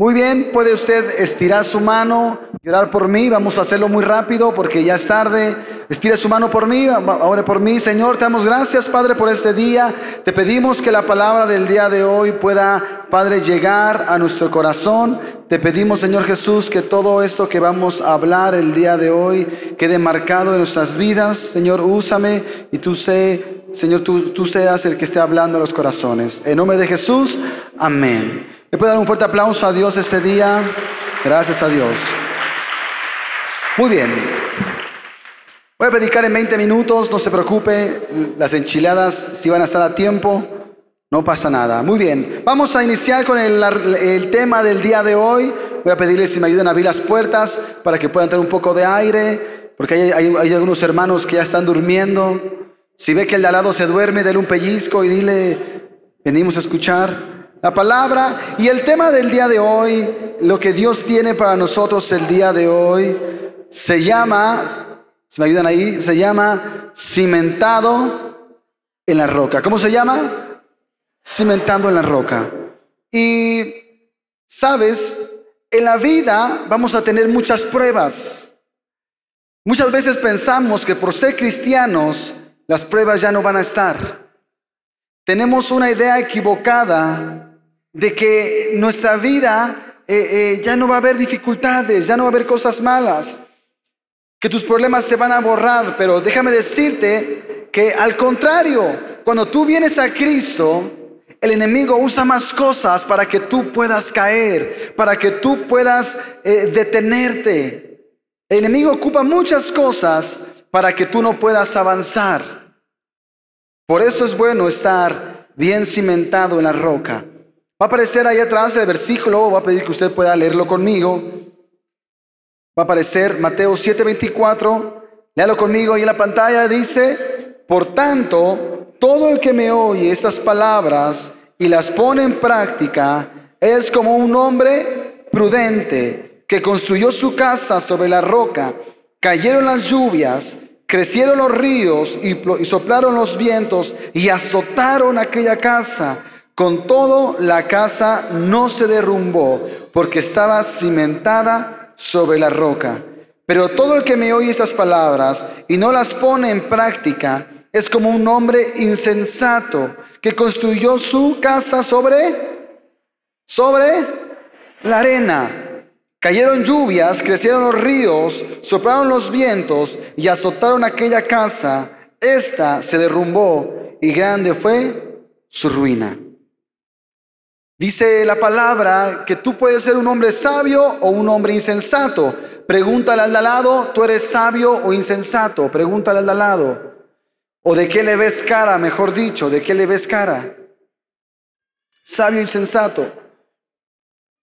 Muy bien, puede usted estirar su mano y orar por mí. Vamos a hacerlo muy rápido porque ya es tarde. Estire su mano por mí, ore por mí. Señor, te damos gracias, Padre, por este día. Te pedimos que la palabra del día de hoy pueda, Padre, llegar a nuestro corazón. Te pedimos, Señor Jesús, que todo esto que vamos a hablar el día de hoy quede marcado en nuestras vidas. Señor, úsame y tú sé, Señor, tú, tú seas el que esté hablando a los corazones. En nombre de Jesús, amén. ¿Le puede dar un fuerte aplauso a Dios este día? Gracias a Dios. Muy bien. Voy a predicar en 20 minutos, no se preocupe, las enchiladas si van a estar a tiempo, no pasa nada. Muy bien, vamos a iniciar con el, tema del día de hoy. Voy a pedirles si me ayudan a abrir las puertas para que puedan tener un poco de aire, porque hay, hay algunos hermanos que ya están durmiendo. Si ve que el de al lado se duerme, dele un pellizco y dile, venimos a escuchar la palabra y el tema del día de hoy, lo que Dios tiene para nosotros el día de hoy, se llama, si me ayudan ahí, se llama cimentado en la roca. ¿Cómo se llama? Cimentando en la roca. Y, sabes, en la vida vamos a tener muchas pruebas. Muchas veces pensamos que por ser cristianos las pruebas ya no van a estar. Tenemos una idea equivocada de que nuestra vida eh, eh, ya no va a haber dificultades, ya no va a haber cosas malas, que tus problemas se van a borrar, pero déjame decirte que al contrario, cuando tú vienes a Cristo, el enemigo usa más cosas para que tú puedas caer, para que tú puedas eh, detenerte. El enemigo ocupa muchas cosas para que tú no puedas avanzar. Por eso es bueno estar bien cimentado en la roca. Va a aparecer ahí atrás el versículo, voy a pedir que usted pueda leerlo conmigo. Va a aparecer Mateo 7:24, léalo conmigo ahí en la pantalla, dice, por tanto, todo el que me oye estas palabras y las pone en práctica es como un hombre prudente que construyó su casa sobre la roca, cayeron las lluvias, crecieron los ríos y, y soplaron los vientos y azotaron aquella casa con todo, la casa no se derrumbó porque estaba cimentada sobre la roca. Pero todo el que me oye esas palabras y no las pone en práctica es como un hombre insensato que construyó su casa sobre sobre la arena. Cayeron lluvias, crecieron los ríos, soplaron los vientos y azotaron aquella casa. Esta se derrumbó y grande fue su ruina. Dice la palabra que tú puedes ser un hombre sabio o un hombre insensato. Pregúntale al de lado, ¿tú eres sabio o insensato? Pregúntale al de lado. ¿O de qué le ves cara, mejor dicho? ¿De qué le ves cara? Sabio o insensato.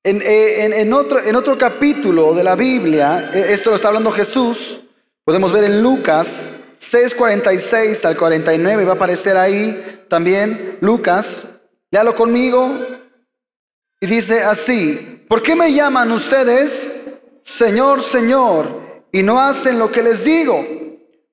En, eh, en otro capítulo de la Biblia, eh, esto lo está hablando Jesús, podemos ver en Lucas 6:46 al 49, va a aparecer ahí también Lucas. Léalo conmigo. Y dice así, ¿por qué me llaman ustedes Señor, Señor y no hacen lo que les digo?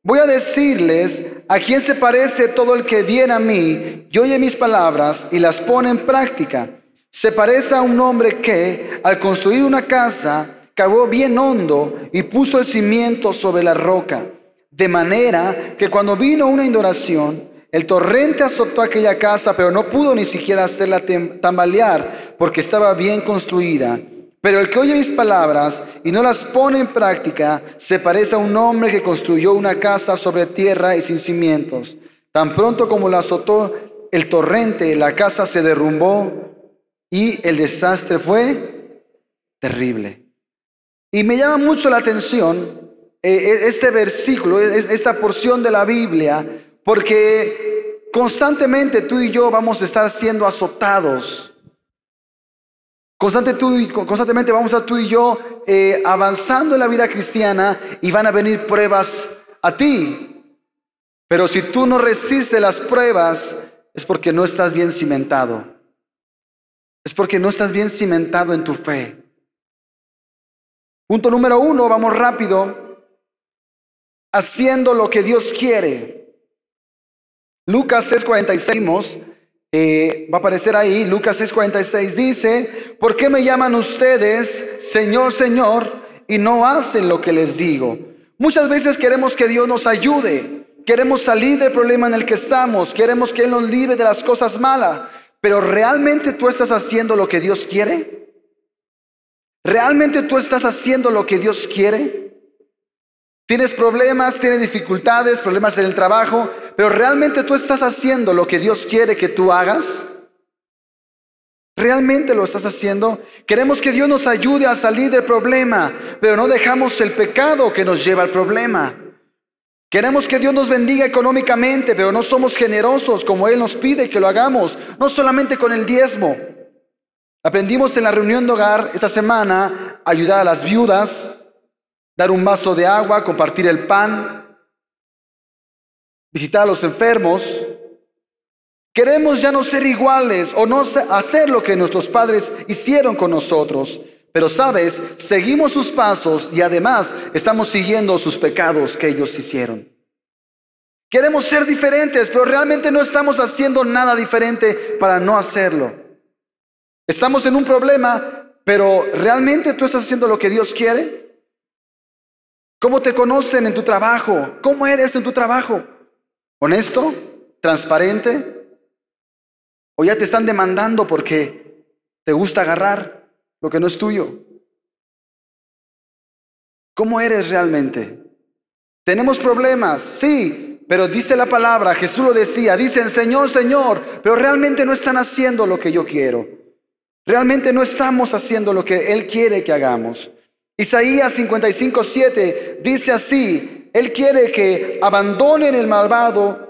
Voy a decirles a quién se parece todo el que viene a mí y oye mis palabras y las pone en práctica. Se parece a un hombre que, al construir una casa, cavó bien hondo y puso el cimiento sobre la roca. De manera que cuando vino una inundación, el torrente azotó aquella casa, pero no pudo ni siquiera hacerla tambalear porque estaba bien construida. Pero el que oye mis palabras y no las pone en práctica se parece a un hombre que construyó una casa sobre tierra y sin cimientos. Tan pronto como la azotó el torrente, la casa se derrumbó y el desastre fue terrible. Y me llama mucho la atención eh, e-, este versículo, esta porción de la Biblia, porque constantemente tú y yo vamos a estar siendo azotados. constantemente vamos a estar tú y yo eh, avanzando en la vida cristiana y van a venir pruebas a ti. Pero si tú no resistes las pruebas, es porque no estás bien cimentado. Es porque no estás bien cimentado en tu fe. Punto número uno, vamos rápido. Haciendo lo que Dios quiere. Lucas 6:46, Eh, va a aparecer ahí, Lucas 6:46 dice, ¿por qué me llaman ustedes Señor, Señor y no hacen lo que les digo? Muchas veces queremos que Dios nos ayude, queremos salir del problema en el que estamos, queremos que Él nos libre de las cosas malas, pero ¿realmente tú estás haciendo lo que Dios quiere? ¿Realmente tú estás haciendo lo que Dios quiere? Tienes problemas, tienes dificultades, problemas en el trabajo, pero ¿realmente tú estás haciendo lo que Dios quiere que tú hagas? ¿Realmente lo estás haciendo? Queremos que Dios nos ayude a salir del problema, pero no dejamos el pecado que nos lleva al problema. Queremos que Dios nos bendiga económicamente, pero no somos generosos como Él nos pide que lo hagamos, no solamente con el diezmo. Aprendimos en la reunión de hogar esta semana ayudar a las viudas, dar un vaso de agua, compartir el pan, visitar a los enfermos. Queremos ya no ser iguales o no hacer lo que nuestros padres hicieron con nosotros. Pero sabes, seguimos sus pasos y además estamos siguiendo sus pecados que ellos hicieron. Queremos ser diferentes, pero realmente no estamos haciendo nada diferente para no hacerlo. Estamos en un problema, pero ¿realmente tú estás haciendo lo que Dios quiere? ¿Cómo te conocen en tu trabajo? ¿Cómo eres en tu trabajo? ¿Honesto? ¿Transparente? ¿O ya te están demandando porque te gusta agarrar lo que no es tuyo? ¿Cómo eres realmente? Tenemos problemas, sí, pero dice la palabra, Jesús lo decía, dicen Señor, Señor, pero realmente no están haciendo lo que yo quiero. Realmente no estamos haciendo lo que Él quiere que hagamos. Isaías 55, 7 dice así, Él quiere que abandonen el malvado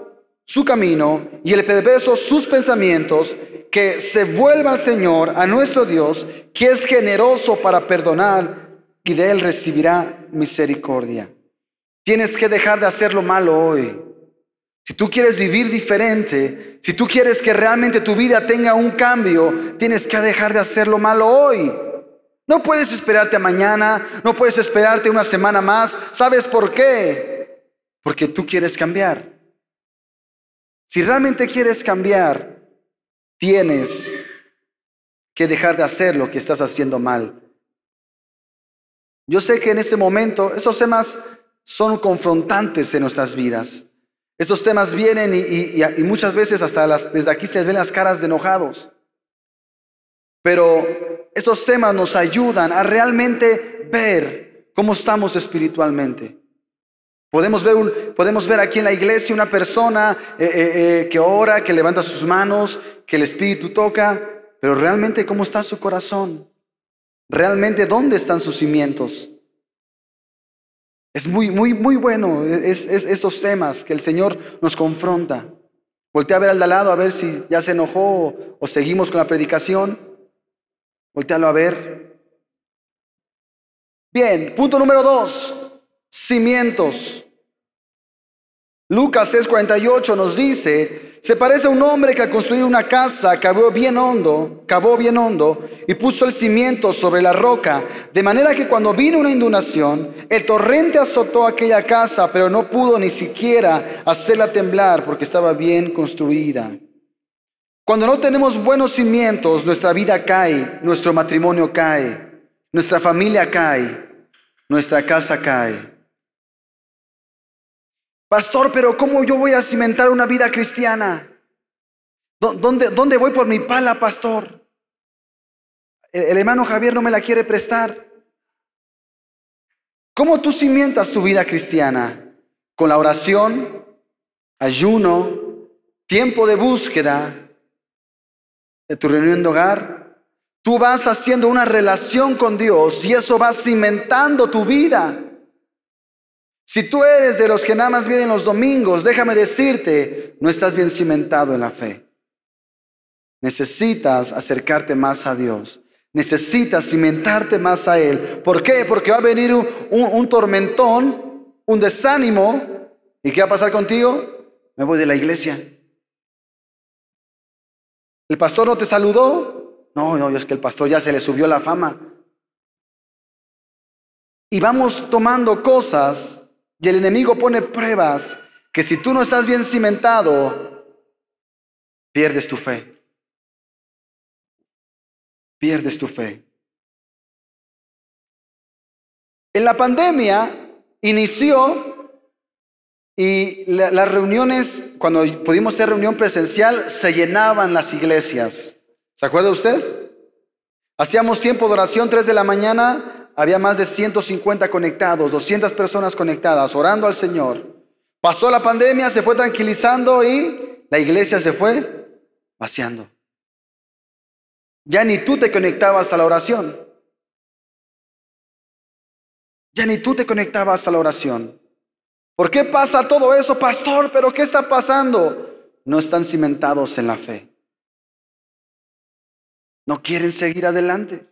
su camino y el perverso sus pensamientos, que se vuelva al Señor, a nuestro Dios, que es generoso para perdonar y de Él recibirá misericordia. Tienes que dejar de hacer lo malo hoy. Si tú quieres vivir diferente, si tú quieres que realmente tu vida tenga un cambio, tienes que dejar de hacer lo malo hoy. No puedes esperarte a mañana, no puedes esperarte una semana más. ¿Sabes por qué? Porque tú quieres cambiar. Si realmente quieres cambiar, tienes que dejar de hacer lo que estás haciendo mal. Yo sé que en ese momento esos temas son confrontantes en nuestras vidas. Estos temas vienen y, muchas veces hasta desde aquí se les ven las caras de enojados. Pero esos temas nos ayudan a realmente ver cómo estamos espiritualmente. Podemos ver, podemos ver aquí en la iglesia una persona eh, eh, eh, que ora, que levanta sus manos, que el Espíritu toca, pero realmente cómo está su corazón. Realmente dónde están sus cimientos. Es muy, muy, muy bueno esos temas que el Señor nos confronta. Voltea a ver al de lado a ver si ya se enojó o seguimos con la predicación. Voltealo a ver. Bien, punto número dos, cimientos. Lucas 6:48 nos dice, se parece a un hombre que ha construido una casa, cavó bien hondo, cavó bien hondo y puso el cimiento sobre la roca, de manera que cuando vino una inundación, el torrente azotó aquella casa, pero no pudo ni siquiera hacerla temblar porque estaba bien construida. Cuando no tenemos buenos cimientos, nuestra vida cae, nuestro matrimonio cae, nuestra familia cae, nuestra casa cae. Pastor, pero ¿cómo yo voy a cimentar una vida cristiana? ¿Dónde, voy por mi pala, pastor? El, hermano Javier no me la quiere prestar. ¿Cómo tú cimientas tu vida cristiana? Con la oración, ayuno, tiempo de búsqueda, de tu reunión de hogar, tú vas haciendo una relación con Dios y eso va cimentando tu vida. Si tú eres de los que nada más vienen los domingos, déjame decirte, no estás bien cimentado en la fe. Necesitas acercarte más a Dios. Necesitas cimentarte más a Él. ¿Por qué? Porque va a venir un, un tormentón, un desánimo. ¿Y qué va a pasar contigo? Me voy de la iglesia. ¿El pastor no te saludó? No, no, es que el pastor ya se le subió la fama. Y vamos tomando cosas y el enemigo pone pruebas que si tú no estás bien cimentado, pierdes tu fe. Pierdes tu fe. En la pandemia inició y las reuniones, cuando pudimos hacer reunión presencial, se llenaban las iglesias. ¿Se acuerda usted? Hacíamos tiempo de oración 3 de la mañana, había más de 150 conectados, 200 personas conectadas, orando al Señor. Pasó la pandemia, se fue tranquilizando y la iglesia se fue vaciando. Ya ni tú te conectabas a la oración. Ya ni tú te conectabas a la oración. ¿Por qué pasa todo eso, pastor? ¿Pero qué está pasando? No están cimentados en la fe. No quieren seguir adelante.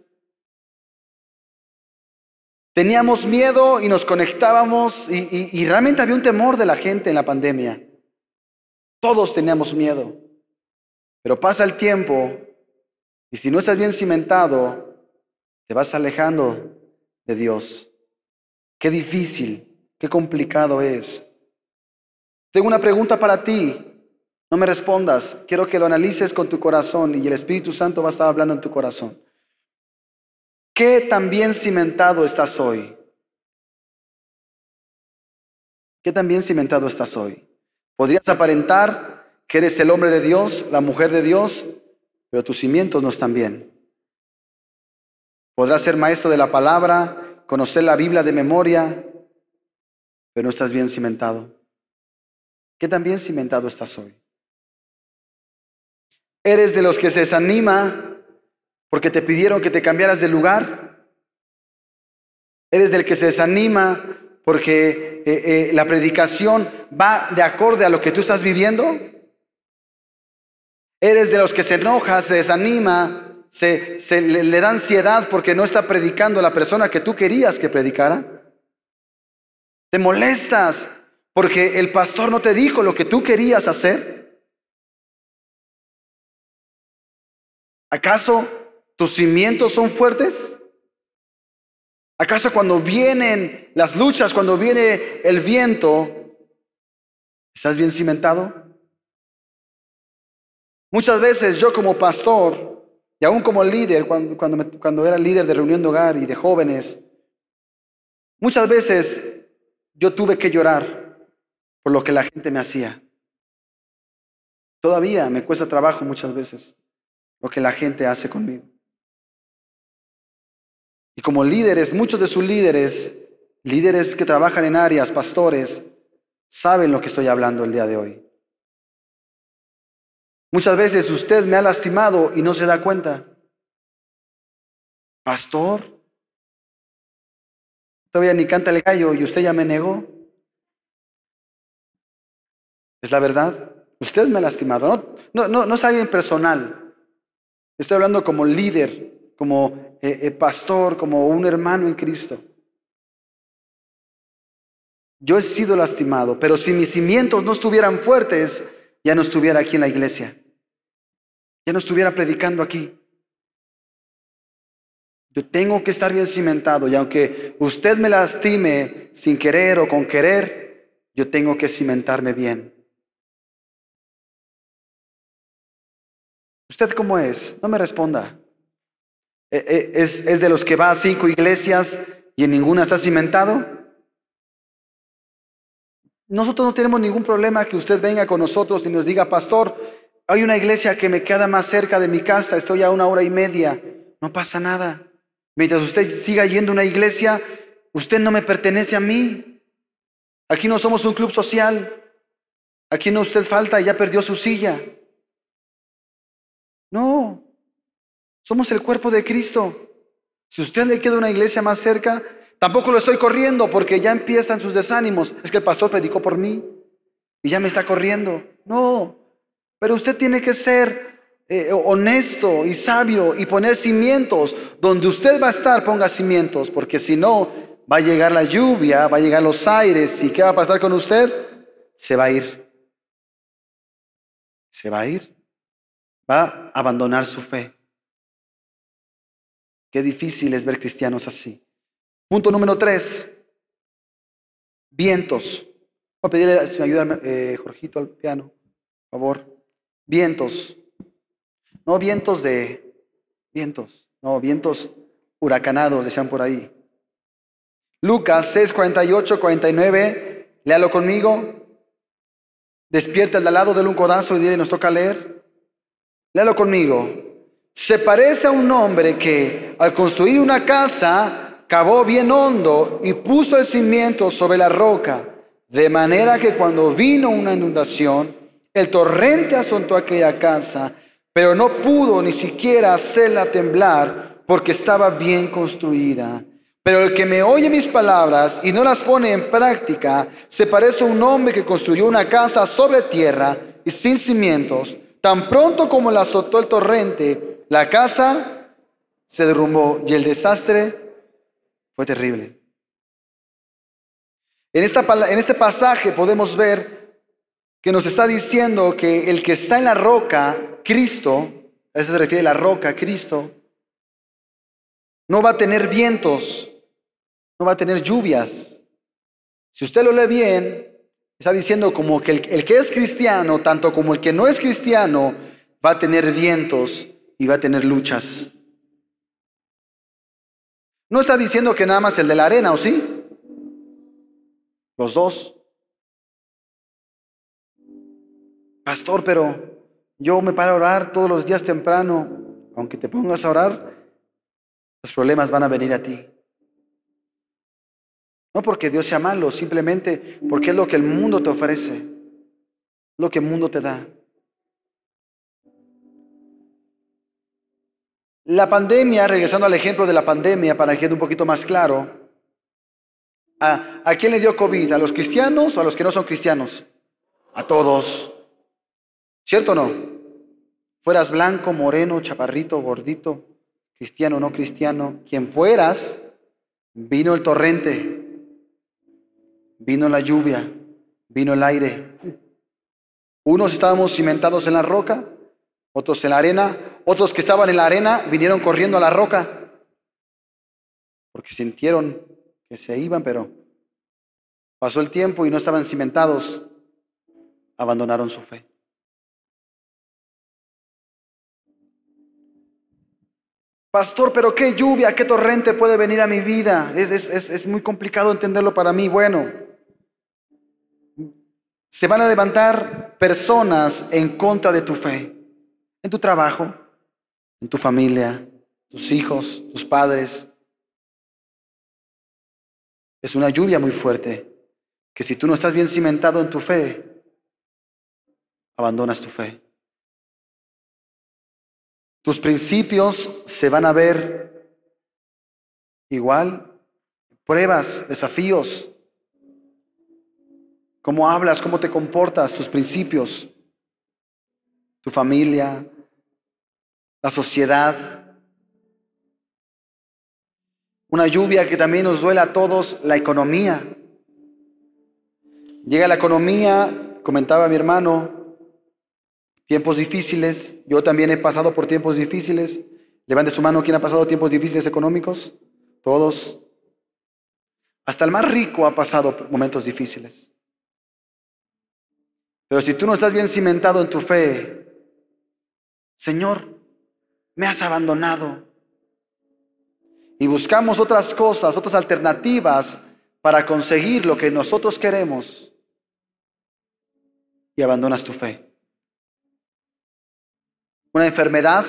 Teníamos miedo y nos conectábamos y, y, realmente había un temor de la gente en la pandemia. Todos teníamos miedo. Pero pasa el tiempo y si no estás bien cimentado, te vas alejando de Dios. Qué difícil, qué complicado es. Tengo una pregunta para ti. No me respondas. Quiero que lo analices con tu corazón y el Espíritu Santo va a estar hablando en tu corazón. ¿Qué tan bien cimentado estás hoy? ¿Qué tan bien cimentado estás hoy? Podrías aparentar que eres el hombre de Dios, la mujer de Dios, pero tus cimientos no están bien. Podrás ser maestro de la palabra, conocer la Biblia de memoria, pero no estás bien cimentado. ¿Qué tan bien cimentado estás hoy? ¿Eres de los que se desanima porque te pidieron que te cambiaras de lugar? ¿Eres del que se desanima porque eh, eh, la predicación va de acorde a lo que tú estás viviendo? ¿Eres de los que se enoja, se desanima se, le, da ansiedad porque no está predicando la persona que tú querías que predicara. Te molestas porque el pastor no te dijo lo que tú querías hacer. ¿Acaso tus cimientos son fuertes? ¿Acaso cuando vienen las luchas, cuando viene el viento, estás bien cimentado? Muchas veces yo como pastor y aún como líder, cuando, cuando, era líder de reunión de hogar y de jóvenes, muchas veces yo tuve que llorar por lo que la gente me hacía. Todavía me cuesta trabajo muchas veces lo que la gente hace conmigo. Y como líderes, muchos de sus líderes, líderes que trabajan en áreas, pastores, saben lo que estoy hablando el día de hoy. Muchas veces usted me ha lastimado y no se da cuenta. Pastor, todavía ni canta el gallo y usted ya me negó. Es la verdad. Usted me ha lastimado. No, no, no, no es alguien personal. Estoy hablando como líder, como eh, eh, pastor, como un hermano en Cristo. Yo he sido lastimado, pero si mis cimientos no estuvieran fuertes, ya no estuviera aquí en la iglesia ya no estuviera predicando aquí. Yo tengo que estar bien cimentado y aunque usted me lastime sin querer o con querer, yo tengo que cimentarme bien. ¿Usted cómo es? No me responda. ¿E, e, ¿Es, es de los que va a cinco iglesias y en ninguna está cimentado? Nosotros no tenemos ningún problema que usted venga con nosotros y nos diga, pastor, hay una iglesia que me queda más cerca de mi casa, estoy a una hora y media, no pasa nada. Mientras usted siga yendo a una iglesia, usted no me pertenece a mí. Aquí no somos un club social. Aquí no usted falta y ya perdió su silla. No, somos el cuerpo de Cristo. Si usted le queda una iglesia más cerca, tampoco lo estoy corriendo porque ya empiezan sus desánimos. Es que el pastor predicó por mí y ya me está corriendo. No, pero usted tiene que ser eh, honesto y sabio y poner cimientos. Donde usted va a estar, ponga cimientos, porque si no, va a llegar la lluvia, va a llegar los aires. ¿Y qué va a pasar con usted? Se va a ir. Se va a ir. Va a abandonar su fe. Qué difícil es ver cristianos así. Punto número tres. Vientos. Voy a pedirle si me ayuda eh, Jorgito al piano, por favor vientos. No vientos de vientos, No, vientos huracanados, decían por ahí. Lucas 6, 48, 49, léalo conmigo. Despierta al lado, del un codazo y dile, nos toca leer. Léalo conmigo. Se parece a un hombre que al construir una casa cavó bien hondo y puso el cimiento sobre la roca, de manera que cuando vino una inundación, el torrente asoltó aquella casa, pero no pudo ni siquiera hacerla temblar porque estaba bien construida. Pero el que me oye mis palabras y no las pone en práctica, se parece a un hombre que construyó una casa sobre tierra y sin cimientos. Tan pronto como la azotó el torrente, la casa se derrumbó y el desastre fue terrible. En, esta, en este pasaje podemos ver que nos está diciendo que el que está en la roca, Cristo, a eso se refiere la roca, Cristo, no va a tener vientos, no va a tener lluvias. Si usted lo lee bien, está diciendo como que el, que es cristiano, tanto como el que no es cristiano, va a tener vientos y va a tener luchas. No está diciendo que nada más el de la arena, ¿o sí? Los dos. Pastor, pero yo me paro a orar todos los días temprano. Aunque te pongas a orar, los problemas van a venir a ti. No porque Dios sea malo, simplemente porque es lo que el mundo te ofrece, lo que el mundo te da. La pandemia, regresando al ejemplo de la pandemia, para que quede un poquito más claro, ¿a, ¿a quién le dio COVID? ¿A los cristianos o a los que no son cristianos? A todos. ¿Cierto o no? Fueras blanco, moreno, chaparrito, gordito, cristiano o no cristiano, quien fueras, vino el torrente, vino la lluvia, vino el aire. Unos estábamos cimentados en la roca, otros en la arena, otros que estaban en la arena vinieron corriendo a la roca, porque sintieron que se iban, pero pasó el tiempo y no estaban cimentados, abandonaron su fe. Pastor, pero qué lluvia, qué torrente puede venir a mi vida. Es, es, es, muy complicado entenderlo para mí. Bueno, se van a levantar personas en contra de tu fe, en tu trabajo, en tu familia, tus hijos, tus padres. Es una lluvia muy fuerte que si tú no estás bien cimentado en tu fe, abandonas tu fe. Tus principios se van a ver igual, pruebas, desafíos, cómo hablas, cómo te comportas, tus principios, tu familia, la sociedad. Una lluvia que también nos duele a todos, la economía. Llega la economía, comentaba mi hermano, tiempos difíciles. Yo también he pasado por tiempos difíciles. Levante su mano, ¿quién ha pasado tiempos difíciles económicos? Todos. Hasta el más rico ha pasado momentos difíciles. Pero si tú no estás bien cimentado en tu fe, Señor, me has abandonado. Y buscamos otras cosas, otras alternativas para conseguir lo que nosotros queremos. Y abandonas tu fe. Una enfermedad.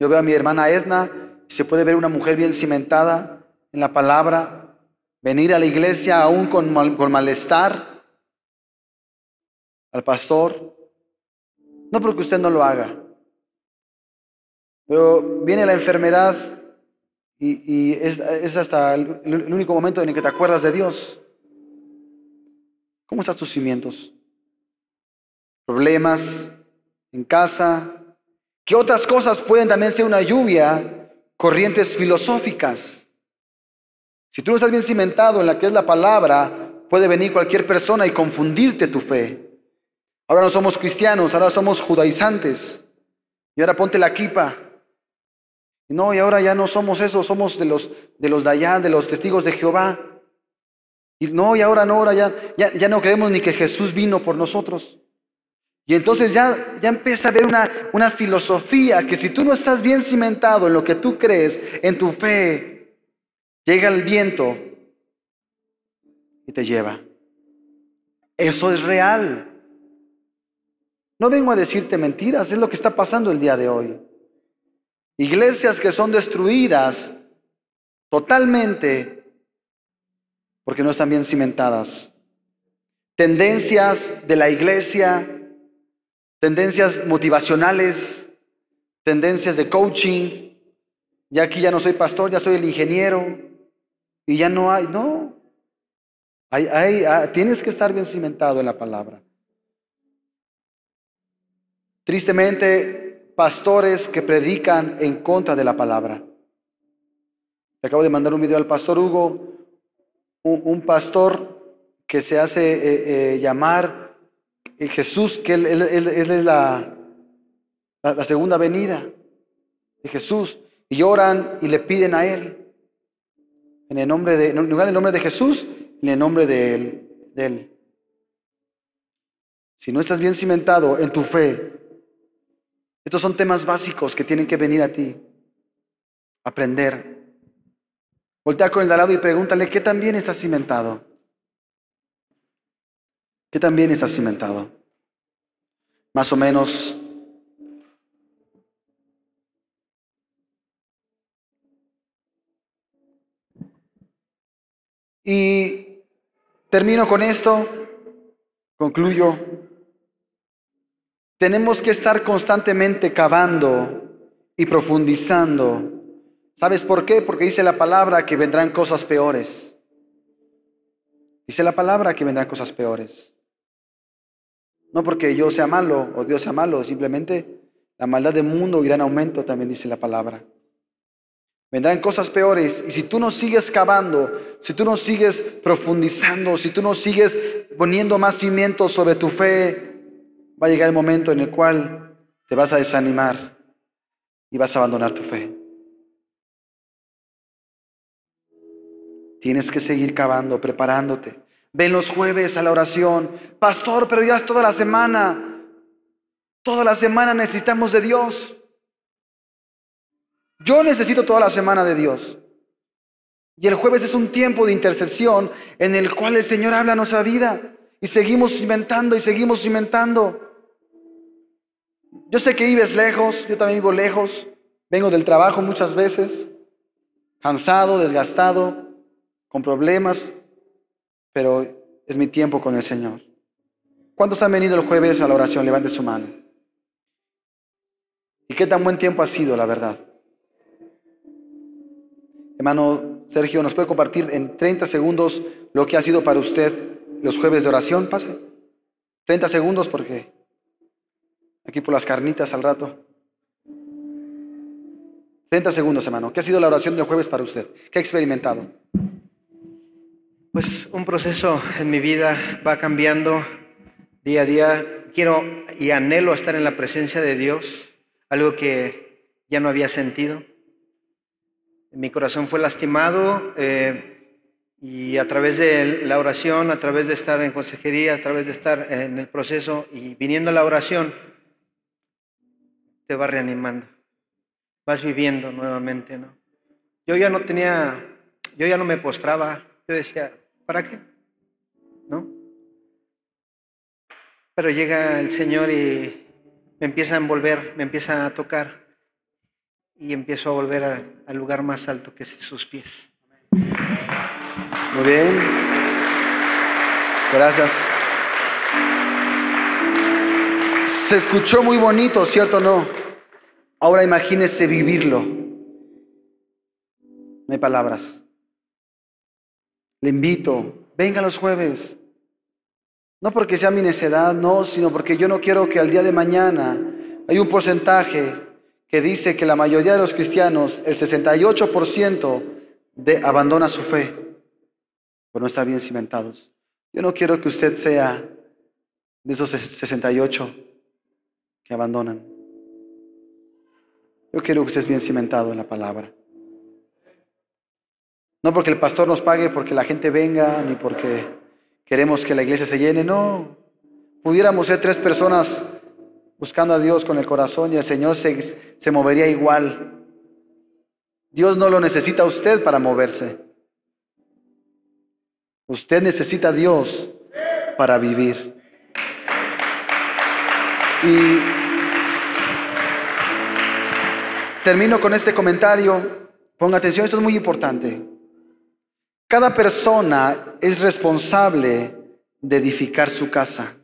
Yo veo a mi hermana Edna, se puede ver una mujer bien cimentada en la palabra, venir a la iglesia aún con, con malestar, al pastor, no porque usted no lo haga, pero viene la enfermedad y, es, hasta el, el, único momento en el que te acuerdas de Dios. ¿Cómo están tus cimientos? ¿Problemas en casa? ¿Qué otras cosas pueden también ser una lluvia? Corrientes filosóficas. Si tú no estás bien cimentado en la que es la palabra, puede venir cualquier persona y confundirte tu fe. Ahora no somos cristianos, ahora somos judaizantes. Y ahora ponte la kipa. No, y ahora ya no somos eso, somos de los de los de allá, de los testigos de Jehová. Y no, y ahora no, ahora ya, ya, ya no creemos ni que Jesús vino por nosotros. Y entonces ya, ya empieza a haber una, una filosofía que si tú no estás bien cimentado en lo que tú crees, en tu fe, llega el viento y te lleva. Eso es real. No vengo a decirte mentiras, es lo que está pasando el día de hoy. Iglesias que son destruidas totalmente porque no están bien cimentadas. Tendencias de la iglesia, tendencias motivacionales, tendencias de coaching. Ya aquí ya no soy pastor, ya soy el ingeniero. Y ya no hay, no. Hay, hay, ah, tienes que estar bien cimentado en la palabra. Tristemente, pastores que predican en contra de la palabra. Te acabo de mandar un video al pastor Hugo, un, pastor que se hace eh, eh, llamar eh, Jesús, que él, es la, la, segunda venida de Jesús, y oran y le piden a él, en el nombre de, en lugar del nombre de Jesús, en el nombre de él. Si no estás bien cimentado en tu fe, estos son temas básicos que tienen que venir a ti. Aprender. Voltea con el de lado y pregúntale, ¿qué tan bien está cimentado? ¿Qué tan bien está cimentado? Más o menos. Y termino con esto, concluyo. Tenemos que estar constantemente cavando y profundizando. ¿Sabes por qué? Porque dice la palabra que vendrán cosas peores. Dice la palabra que vendrán cosas peores. No porque yo sea malo o Dios sea malo, simplemente la maldad del mundo irá en aumento, también dice la palabra. Vendrán cosas peores y si tú no sigues cavando, si tú no sigues profundizando, si tú no sigues poniendo más cimientos sobre tu fe, va a llegar el momento en el cual te vas a desanimar y vas a abandonar tu fe. Tienes que seguir cavando, preparándote. Ven los jueves a la oración. Pastor, pero ya es toda la semana. Toda la semana necesitamos de Dios. Yo necesito toda la semana de Dios. Y el jueves es un tiempo de intercesión en el cual el Señor habla a nuestra vida. Y seguimos cimentando y seguimos cimentando. Yo sé que vives lejos, yo también vivo lejos, vengo del trabajo muchas veces, cansado, desgastado, con problemas, pero es mi tiempo con el Señor. ¿Cuántos han venido el jueves a la oración? Levante su mano. ¿Y qué tan buen tiempo ha sido, la verdad? Hermano Sergio, ¿nos puede compartir en 30 segundos lo que ha sido para usted los jueves de oración? Pase. 30 segundos porque aquí por las carnitas al rato. 30 segundos, hermano. ¿Qué ha sido la oración del jueves para usted? ¿Qué ha experimentado? Pues un proceso en mi vida va cambiando día a día. Quiero y anhelo estar en la presencia de Dios, algo que ya no había sentido. Mi corazón fue lastimado eh, y a través de la oración, a través de estar en consejería, a través de estar en el proceso y viniendo a la oración, te va reanimando, vas viviendo nuevamente, ¿no? Yo ya no tenía, yo ya no me postraba, yo decía, ¿para qué? ¿No? Pero llega el Señor y me empieza a envolver, me empieza a tocar y empiezo a volver al lugar más alto que es sus pies. Muy bien. Gracias. Se escuchó muy bonito, ¿cierto o no? Ahora imagínese vivirlo. No hay palabras. Le invito, venga los jueves. No porque sea mi necedad, no, sino porque yo no quiero que al día de mañana hay un porcentaje que dice que la mayoría de los cristianos, el 68%, de, abandona su fe por no estar bien cimentados. Yo no quiero que usted sea de esos 68 que abandonan. Yo quiero que estés bien cimentado en la palabra. No porque el pastor nos pague, porque la gente venga, ni porque queremos que la iglesia se llene, no. Pudiéramos ser tres personas buscando a Dios con el corazón y el Señor se, se movería igual. Dios no lo necesita a usted para moverse. Usted necesita a Dios para vivir. Y termino con este comentario. Ponga atención, esto es muy importante. Cada persona es responsable de edificar su casa,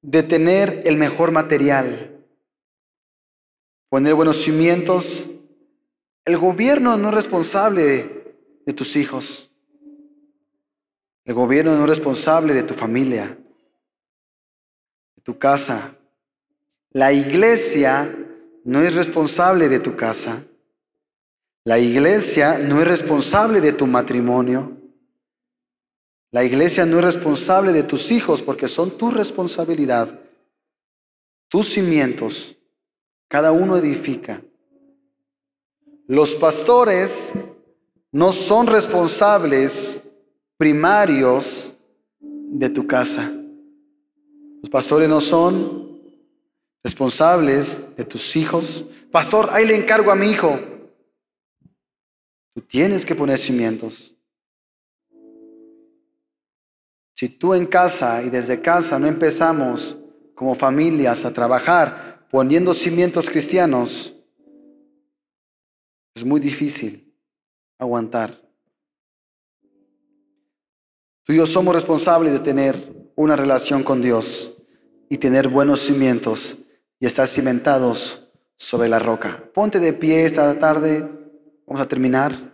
de tener el mejor material, poner buenos cimientos. El gobierno no es responsable de tus hijos. El gobierno no es responsable de tu familia, de tu casa. La iglesia no es responsable de tu casa. La iglesia no es responsable de tu matrimonio. La iglesia no es responsable de tus hijos porque son tu responsabilidad. Tus cimientos, cada uno edifica. Los pastores no son responsables primarios de tu casa. Los pastores no son responsables de tus hijos. Pastor, ahí le encargo a mi hijo. Tienes que poner cimientos. Si tú en casa y desde casa no empezamos como familias a trabajar poniendo cimientos cristianos, es muy difícil aguantar. Tú y yo somos responsables de tener una relación con Dios y tener buenos cimientos y estar cimentados sobre la roca. Ponte de pie esta tarde. Vamos a terminar.